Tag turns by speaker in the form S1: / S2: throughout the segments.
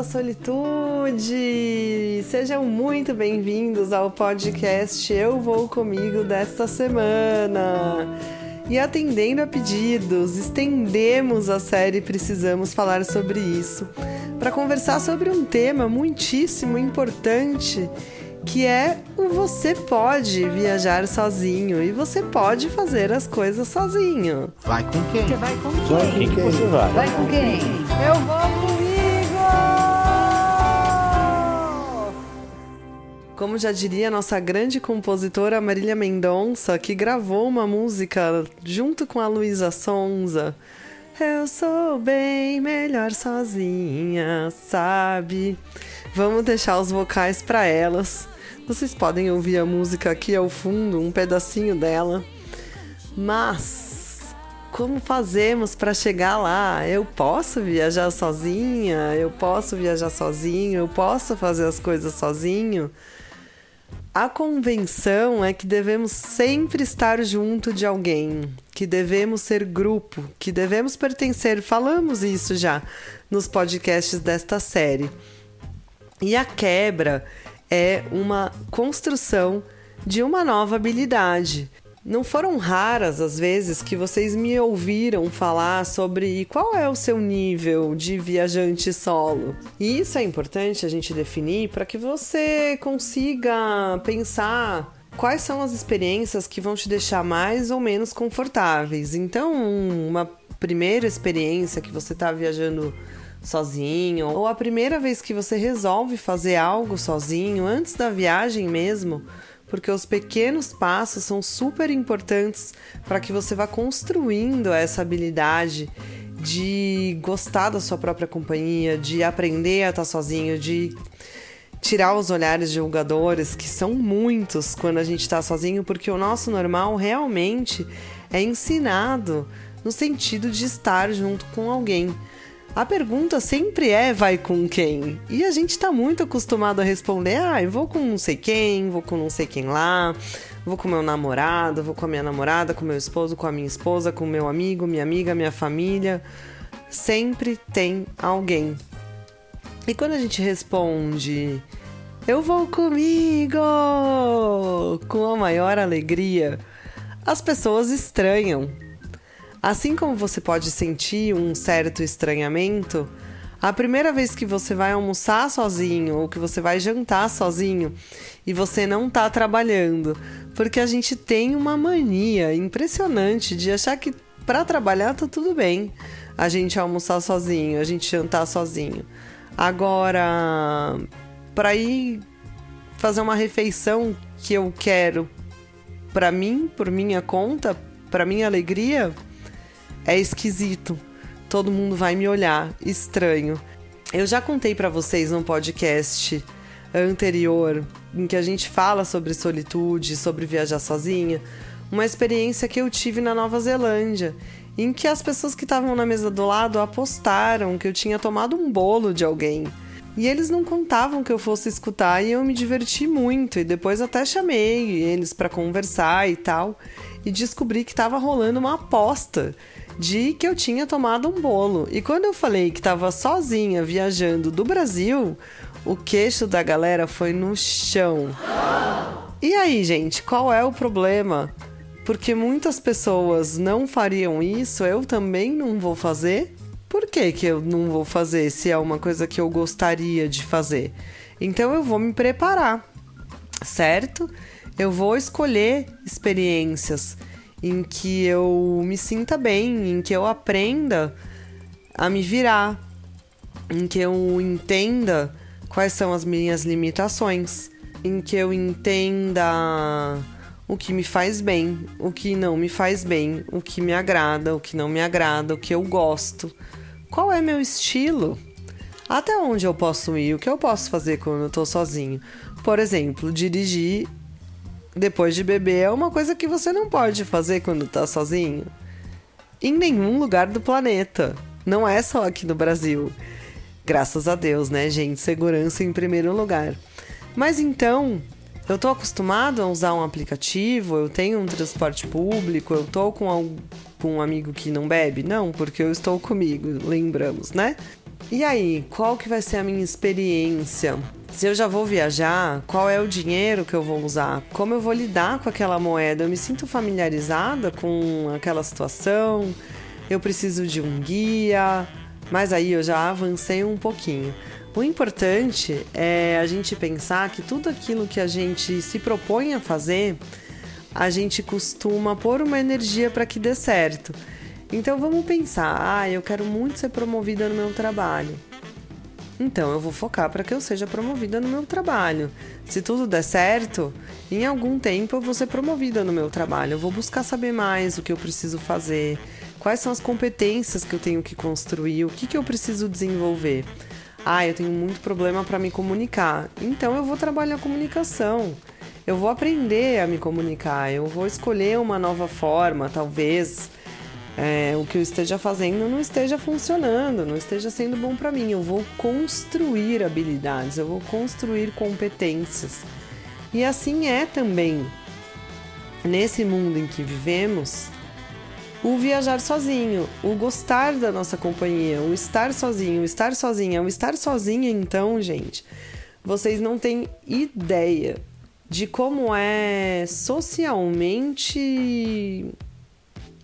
S1: da solitude! Sejam muito bem-vindos ao podcast Eu Vou Comigo desta semana. E atendendo a pedidos, estendemos a série Precisamos Falar sobre Isso para conversar sobre um tema muitíssimo importante que é o você pode viajar sozinho e você pode fazer as coisas sozinho.
S2: Vai com quem?
S3: Você vai com quem?
S2: Vai com quem você vai?
S3: Vai com quem?
S1: Eu vou Como já diria nossa grande compositora Marília Mendonça, que gravou uma música junto com a Luísa Sonza. Eu sou bem melhor sozinha, sabe? Vamos deixar os vocais para elas. Vocês podem ouvir a música aqui ao fundo, um pedacinho dela. Mas como fazemos para chegar lá? Eu posso viajar sozinha? Eu posso viajar sozinho? Eu posso fazer as coisas sozinho? A convenção é que devemos sempre estar junto de alguém, que devemos ser grupo, que devemos pertencer. Falamos isso já nos podcasts desta série. E a quebra é uma construção de uma nova habilidade. Não foram raras as vezes que vocês me ouviram falar sobre qual é o seu nível de viajante solo. E isso é importante a gente definir para que você consiga pensar quais são as experiências que vão te deixar mais ou menos confortáveis. Então, uma primeira experiência que você está viajando sozinho, ou a primeira vez que você resolve fazer algo sozinho, antes da viagem mesmo, porque os pequenos passos são super importantes para que você vá construindo essa habilidade de gostar da sua própria companhia, de aprender a estar sozinho, de tirar os olhares julgadores, que são muitos quando a gente está sozinho, porque o nosso normal realmente é ensinado no sentido de estar junto com alguém. A pergunta sempre é vai com quem? E a gente tá muito acostumado a responder: ah, eu vou com não sei quem, vou com não sei quem lá, vou com meu namorado, vou com a minha namorada, com meu esposo, com a minha esposa, com meu amigo, minha amiga, minha família. Sempre tem alguém. E quando a gente responde: eu vou comigo, com a maior alegria, as pessoas estranham Assim como você pode sentir um certo estranhamento, a primeira vez que você vai almoçar sozinho ou que você vai jantar sozinho e você não está trabalhando, porque a gente tem uma mania impressionante de achar que para trabalhar tá tudo bem a gente almoçar sozinho, a gente jantar sozinho. Agora, para ir fazer uma refeição que eu quero para mim, por minha conta, para minha alegria, é esquisito. Todo mundo vai me olhar estranho. Eu já contei para vocês num podcast anterior em que a gente fala sobre solitude, sobre viajar sozinha, uma experiência que eu tive na Nova Zelândia, em que as pessoas que estavam na mesa do lado apostaram que eu tinha tomado um bolo de alguém. E eles não contavam que eu fosse escutar e eu me diverti muito e depois até chamei eles para conversar e tal e descobri que estava rolando uma aposta de que eu tinha tomado um bolo. E quando eu falei que estava sozinha viajando do Brasil, o queixo da galera foi no chão. E aí, gente, qual é o problema? Porque muitas pessoas não fariam isso, eu também não vou fazer? Por que, que eu não vou fazer se é uma coisa que eu gostaria de fazer? Então eu vou me preparar, certo? Eu vou escolher experiências em que eu me sinta bem, em que eu aprenda a me virar, em que eu entenda quais são as minhas limitações, em que eu entenda o que me faz bem, o que não me faz bem, o que me agrada, o que não me agrada, o que eu gosto. Qual é meu estilo? Até onde eu posso ir? O que eu posso fazer quando eu tô sozinho? Por exemplo, dirigir depois de beber é uma coisa que você não pode fazer quando tá sozinho. Em nenhum lugar do planeta. Não é só aqui no Brasil. Graças a Deus, né, gente? Segurança em primeiro lugar. Mas então, eu tô acostumado a usar um aplicativo, eu tenho um transporte público, eu tô com, com um amigo que não bebe? Não, porque eu estou comigo, lembramos, né? E aí, qual que vai ser a minha experiência? Se eu já vou viajar, qual é o dinheiro que eu vou usar? Como eu vou lidar com aquela moeda? Eu me sinto familiarizada com aquela situação? Eu preciso de um guia? Mas aí eu já avancei um pouquinho. O importante é a gente pensar que tudo aquilo que a gente se propõe a fazer, a gente costuma pôr uma energia para que dê certo. Então vamos pensar, ah, eu quero muito ser promovida no meu trabalho. Então eu vou focar para que eu seja promovida no meu trabalho. Se tudo der certo, em algum tempo eu vou ser promovida no meu trabalho. Eu vou buscar saber mais o que eu preciso fazer, quais são as competências que eu tenho que construir, o que, que eu preciso desenvolver. Ah, eu tenho muito problema para me comunicar. Então eu vou trabalhar a comunicação. Eu vou aprender a me comunicar. Eu vou escolher uma nova forma, talvez é, o que eu esteja fazendo não esteja funcionando, não esteja sendo bom para mim. Eu vou construir habilidades, eu vou construir competências. E assim é também nesse mundo em que vivemos. O viajar sozinho, o gostar da nossa companhia, o estar sozinho, o estar sozinha, o estar sozinha, então, gente, vocês não têm ideia de como é socialmente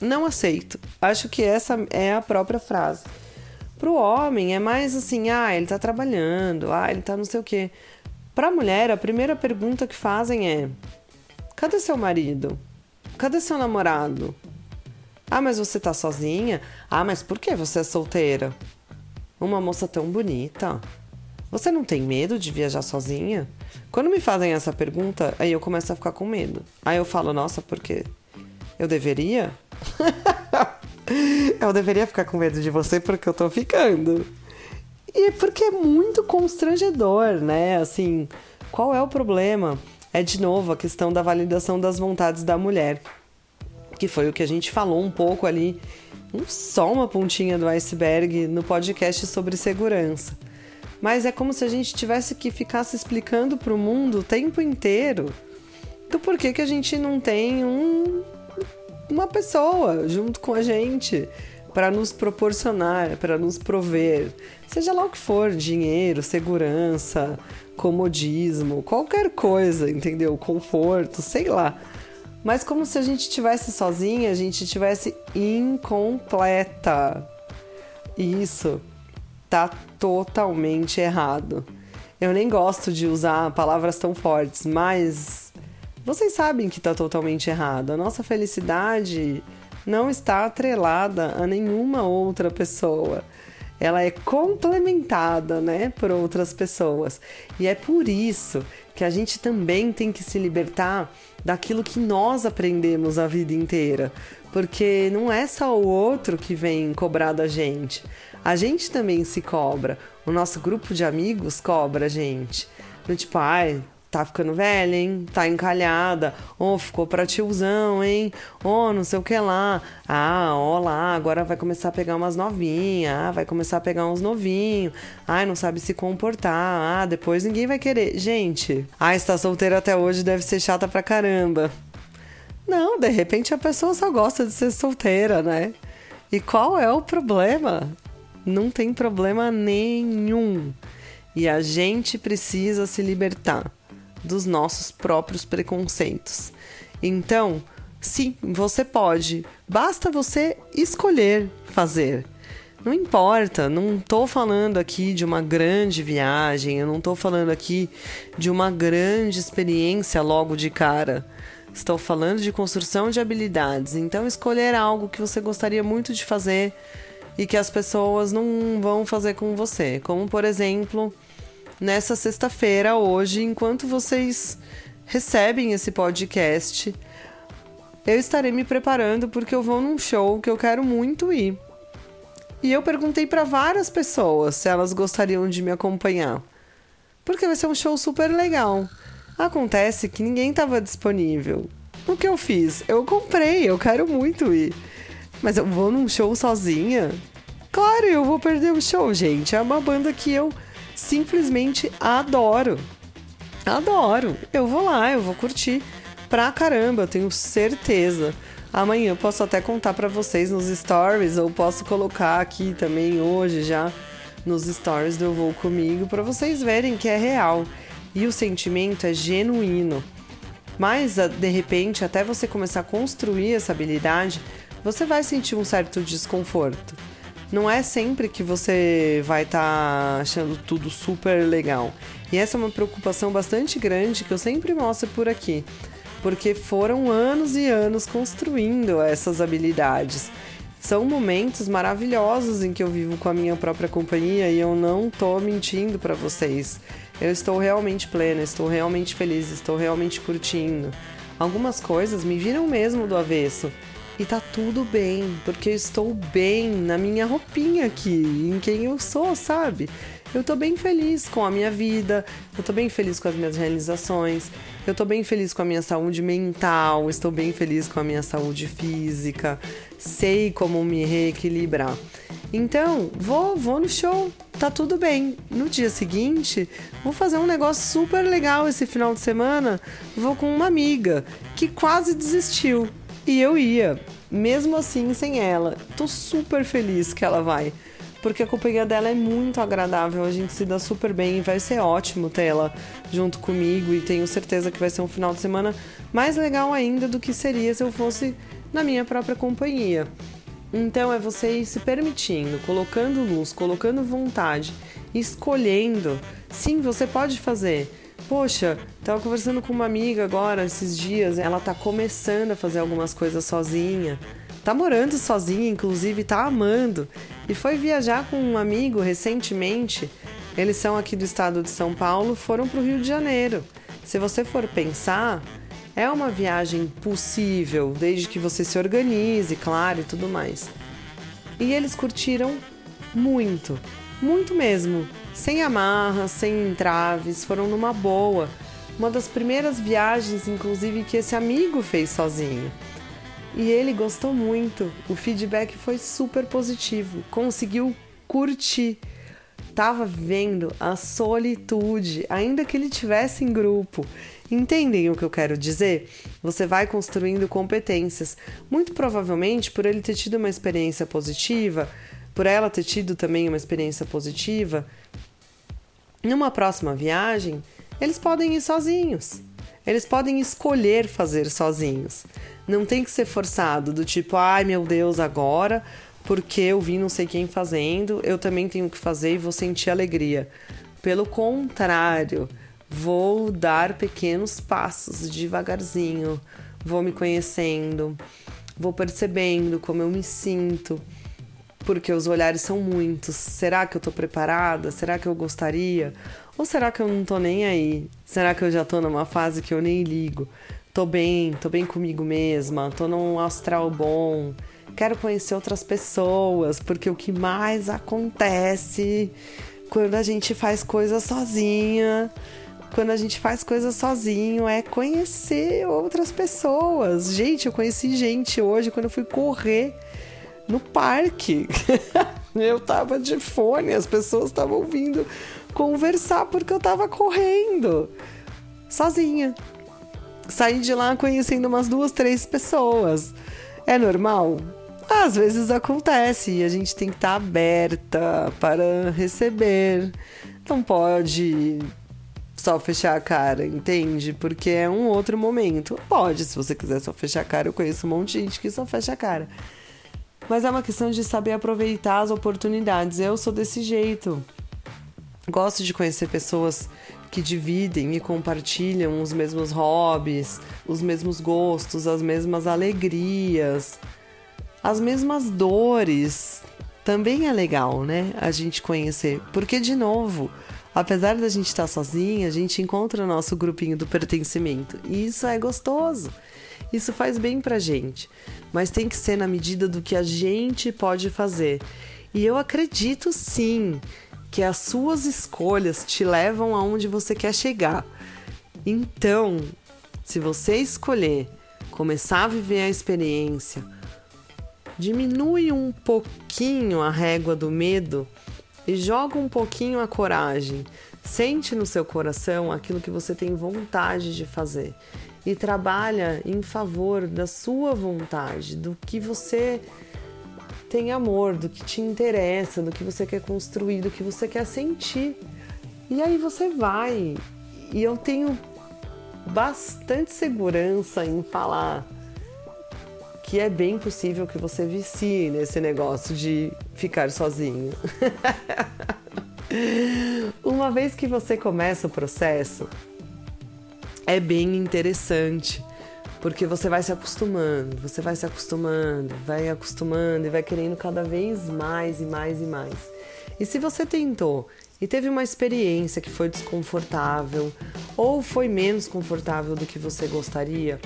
S1: não aceito. Acho que essa é a própria frase. Pro homem é mais assim, ah, ele tá trabalhando, ah, ele tá não sei o quê. Pra mulher, a primeira pergunta que fazem é: cadê seu marido? Cadê seu namorado? Ah, mas você tá sozinha? Ah, mas por que você é solteira? Uma moça tão bonita. Você não tem medo de viajar sozinha? Quando me fazem essa pergunta, aí eu começo a ficar com medo. Aí eu falo, nossa, por quê? Eu deveria? eu deveria ficar com medo de você porque eu tô ficando. E porque é muito constrangedor, né? Assim, qual é o problema? É de novo a questão da validação das vontades da mulher, que foi o que a gente falou um pouco ali, só uma pontinha do iceberg no podcast sobre segurança. Mas é como se a gente tivesse que ficar se explicando para o mundo o tempo inteiro do porquê que a gente não tem um uma pessoa junto com a gente para nos proporcionar, para nos prover, seja lá o que for, dinheiro, segurança, comodismo, qualquer coisa, entendeu? Conforto, sei lá. Mas como se a gente tivesse sozinha, a gente tivesse incompleta. Isso tá totalmente errado. Eu nem gosto de usar palavras tão fortes, mas vocês sabem que está totalmente errado. A nossa felicidade não está atrelada a nenhuma outra pessoa. Ela é complementada, né, por outras pessoas. E é por isso que a gente também tem que se libertar daquilo que nós aprendemos a vida inteira, porque não é só o outro que vem cobrar da gente. A gente também se cobra. O nosso grupo de amigos cobra a gente. Tipo, ai, tá ficando velha, hein? Tá encalhada. Oh, ficou pra tiozão, hein? Oh, não sei o que lá. Ah, ó lá, agora vai começar a pegar umas novinhas. Ah, vai começar a pegar uns novinhos. Ai, não sabe se comportar. Ah, depois ninguém vai querer. Gente, ah, está solteira até hoje deve ser chata pra caramba. Não, de repente a pessoa só gosta de ser solteira, né? E qual é o problema? Não tem problema nenhum. E a gente precisa se libertar dos nossos próprios preconceitos. Então, sim, você pode, basta você escolher fazer. Não importa, não estou falando aqui de uma grande viagem, eu não estou falando aqui de uma grande experiência logo de cara. Estou falando de construção de habilidades. Então, escolher algo que você gostaria muito de fazer e que as pessoas não vão fazer com você. Como, por exemplo, nessa sexta-feira, hoje, enquanto vocês recebem esse podcast, eu estarei me preparando porque eu vou num show que eu quero muito ir. E eu perguntei para várias pessoas se elas gostariam de me acompanhar. Porque vai ser um show super legal. Acontece que ninguém estava disponível. O que eu fiz? Eu comprei, eu quero muito ir. Mas eu vou num show sozinha? Claro, eu vou perder o show, gente. É uma banda que eu simplesmente adoro. Adoro. Eu vou lá, eu vou curtir pra caramba, eu tenho certeza. Amanhã eu posso até contar para vocês nos stories ou posso colocar aqui também hoje já nos stories do Eu Vou Comigo para vocês verem que é real e o sentimento é genuíno. Mas de repente, até você começar a construir essa habilidade, você vai sentir um certo desconforto. Não é sempre que você vai estar tá achando tudo super legal. E essa é uma preocupação bastante grande que eu sempre mostro por aqui, porque foram anos e anos construindo essas habilidades. São momentos maravilhosos em que eu vivo com a minha própria companhia e eu não tô mentindo para vocês. Eu estou realmente plena, estou realmente feliz, estou realmente curtindo. Algumas coisas me viram mesmo do avesso. E tá tudo bem, porque eu estou bem na minha roupinha aqui, em quem eu sou, sabe? Eu tô bem feliz com a minha vida, eu tô bem feliz com as minhas realizações, eu tô bem feliz com a minha saúde mental, estou bem feliz com a minha saúde física, sei como me reequilibrar. Então, vou, vou no show, tá tudo bem. No dia seguinte, vou fazer um negócio super legal esse final de semana. Vou com uma amiga que quase desistiu. E eu ia, mesmo assim sem ela. Tô super feliz que ela vai. Porque a companhia dela é muito agradável, a gente se dá super bem e vai ser ótimo ter ela junto comigo. E tenho certeza que vai ser um final de semana mais legal ainda do que seria se eu fosse na minha própria companhia. Então é você ir se permitindo, colocando luz, colocando vontade, escolhendo. Sim, você pode fazer. Poxa, tava conversando com uma amiga agora esses dias, ela tá começando a fazer algumas coisas sozinha. Tá morando sozinha, inclusive, tá amando. E foi viajar com um amigo recentemente. Eles são aqui do estado de São Paulo, foram pro Rio de Janeiro. Se você for pensar, é uma viagem possível, desde que você se organize, claro, e tudo mais. E eles curtiram muito, muito mesmo sem amarras, sem entraves, foram numa boa. Uma das primeiras viagens, inclusive, que esse amigo fez sozinho. E ele gostou muito. O feedback foi super positivo. Conseguiu curtir. Tava vendo a solitude, ainda que ele tivesse em grupo. Entendem o que eu quero dizer? Você vai construindo competências. Muito provavelmente, por ele ter tido uma experiência positiva, por ela ter tido também uma experiência positiva, numa próxima viagem, eles podem ir sozinhos. Eles podem escolher fazer sozinhos. Não tem que ser forçado, do tipo, ai meu Deus, agora, porque eu vi não sei quem fazendo, eu também tenho que fazer e vou sentir alegria. Pelo contrário, vou dar pequenos passos devagarzinho, vou me conhecendo, vou percebendo como eu me sinto porque os olhares são muitos. Será que eu tô preparada? Será que eu gostaria? Ou será que eu não tô nem aí? Será que eu já tô numa fase que eu nem ligo? Tô bem, tô bem comigo mesma, tô num astral bom. Quero conhecer outras pessoas, porque o que mais acontece quando a gente faz coisa sozinha, quando a gente faz coisa sozinho, é conhecer outras pessoas. Gente, eu conheci gente hoje quando eu fui correr no parque. eu tava de fone, as pessoas estavam vindo conversar porque eu tava correndo sozinha. Saí de lá conhecendo umas duas, três pessoas. É normal? Às vezes acontece e a gente tem que estar tá aberta para receber. Não pode só fechar a cara, entende? Porque é um outro momento. Pode, se você quiser só fechar a cara, eu conheço um monte de gente que só fecha a cara. Mas é uma questão de saber aproveitar as oportunidades. Eu sou desse jeito. Gosto de conhecer pessoas que dividem e compartilham os mesmos hobbies, os mesmos gostos, as mesmas alegrias, as mesmas dores. Também é legal, né? A gente conhecer. Porque, de novo, apesar da gente estar sozinha, a gente encontra o nosso grupinho do pertencimento. E isso é gostoso. Isso faz bem pra gente, mas tem que ser na medida do que a gente pode fazer. E eu acredito sim que as suas escolhas te levam aonde você quer chegar. Então, se você escolher começar a viver a experiência, diminui um pouquinho a régua do medo joga um pouquinho a coragem. Sente no seu coração aquilo que você tem vontade de fazer e trabalha em favor da sua vontade, do que você tem amor, do que te interessa, do que você quer construir, do que você quer sentir. E aí você vai. E eu tenho bastante segurança em falar que é bem possível que você vicie nesse negócio de ficar sozinho. Uma vez que você começa o processo, é bem interessante, porque você vai se acostumando, você vai se acostumando, vai acostumando e vai querendo cada vez mais e mais e mais. E se você tentou e teve uma experiência que foi desconfortável ou foi menos confortável do que você gostaria,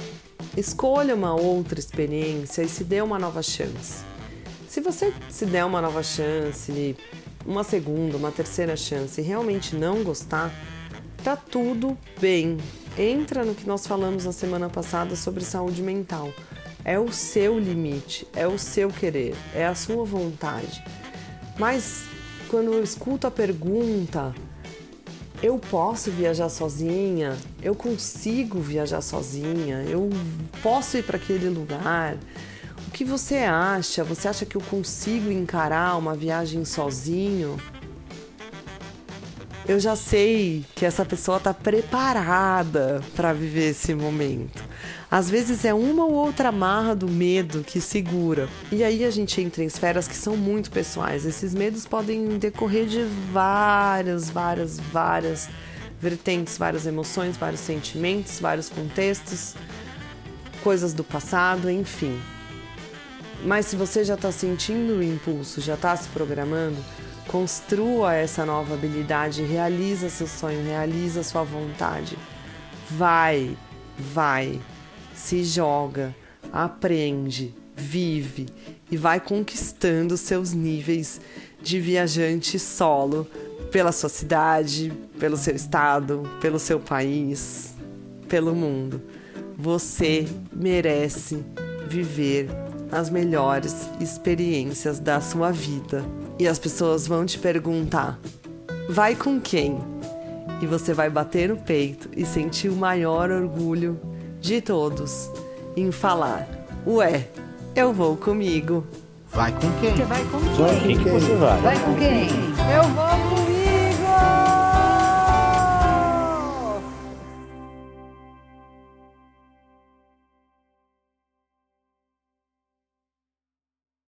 S1: escolha uma outra experiência e se dê uma nova chance. Se você se der uma nova chance, uma segunda, uma terceira chance e realmente não gostar, tá tudo bem. Entra no que nós falamos na semana passada sobre saúde mental. É o seu limite, é o seu querer, é a sua vontade. Mas quando eu escuto a pergunta, eu posso viajar sozinha? Eu consigo viajar sozinha? Eu posso ir para aquele lugar? Que você acha? Você acha que eu consigo encarar uma viagem sozinho? Eu já sei que essa pessoa está preparada para viver esse momento. Às vezes é uma ou outra amarra do medo que segura. E aí a gente entra em esferas que são muito pessoais. Esses medos podem decorrer de várias, várias, várias vertentes, várias emoções, vários sentimentos, vários contextos, coisas do passado, enfim. Mas se você já está sentindo o impulso, já está se programando, construa essa nova habilidade, realiza seu sonho, realiza sua vontade. Vai, vai, se joga, aprende, vive e vai conquistando seus níveis de viajante solo pela sua cidade, pelo seu estado, pelo seu país, pelo mundo. Você merece viver as melhores experiências da sua vida. E as pessoas vão te perguntar: vai com quem? E você vai bater no peito e sentir o maior orgulho de todos em falar: Ué, eu vou comigo.
S2: Vai com quem?
S3: Você vai com quem?
S4: Vai com quem você vai?
S3: Vai com quem? Eu vou com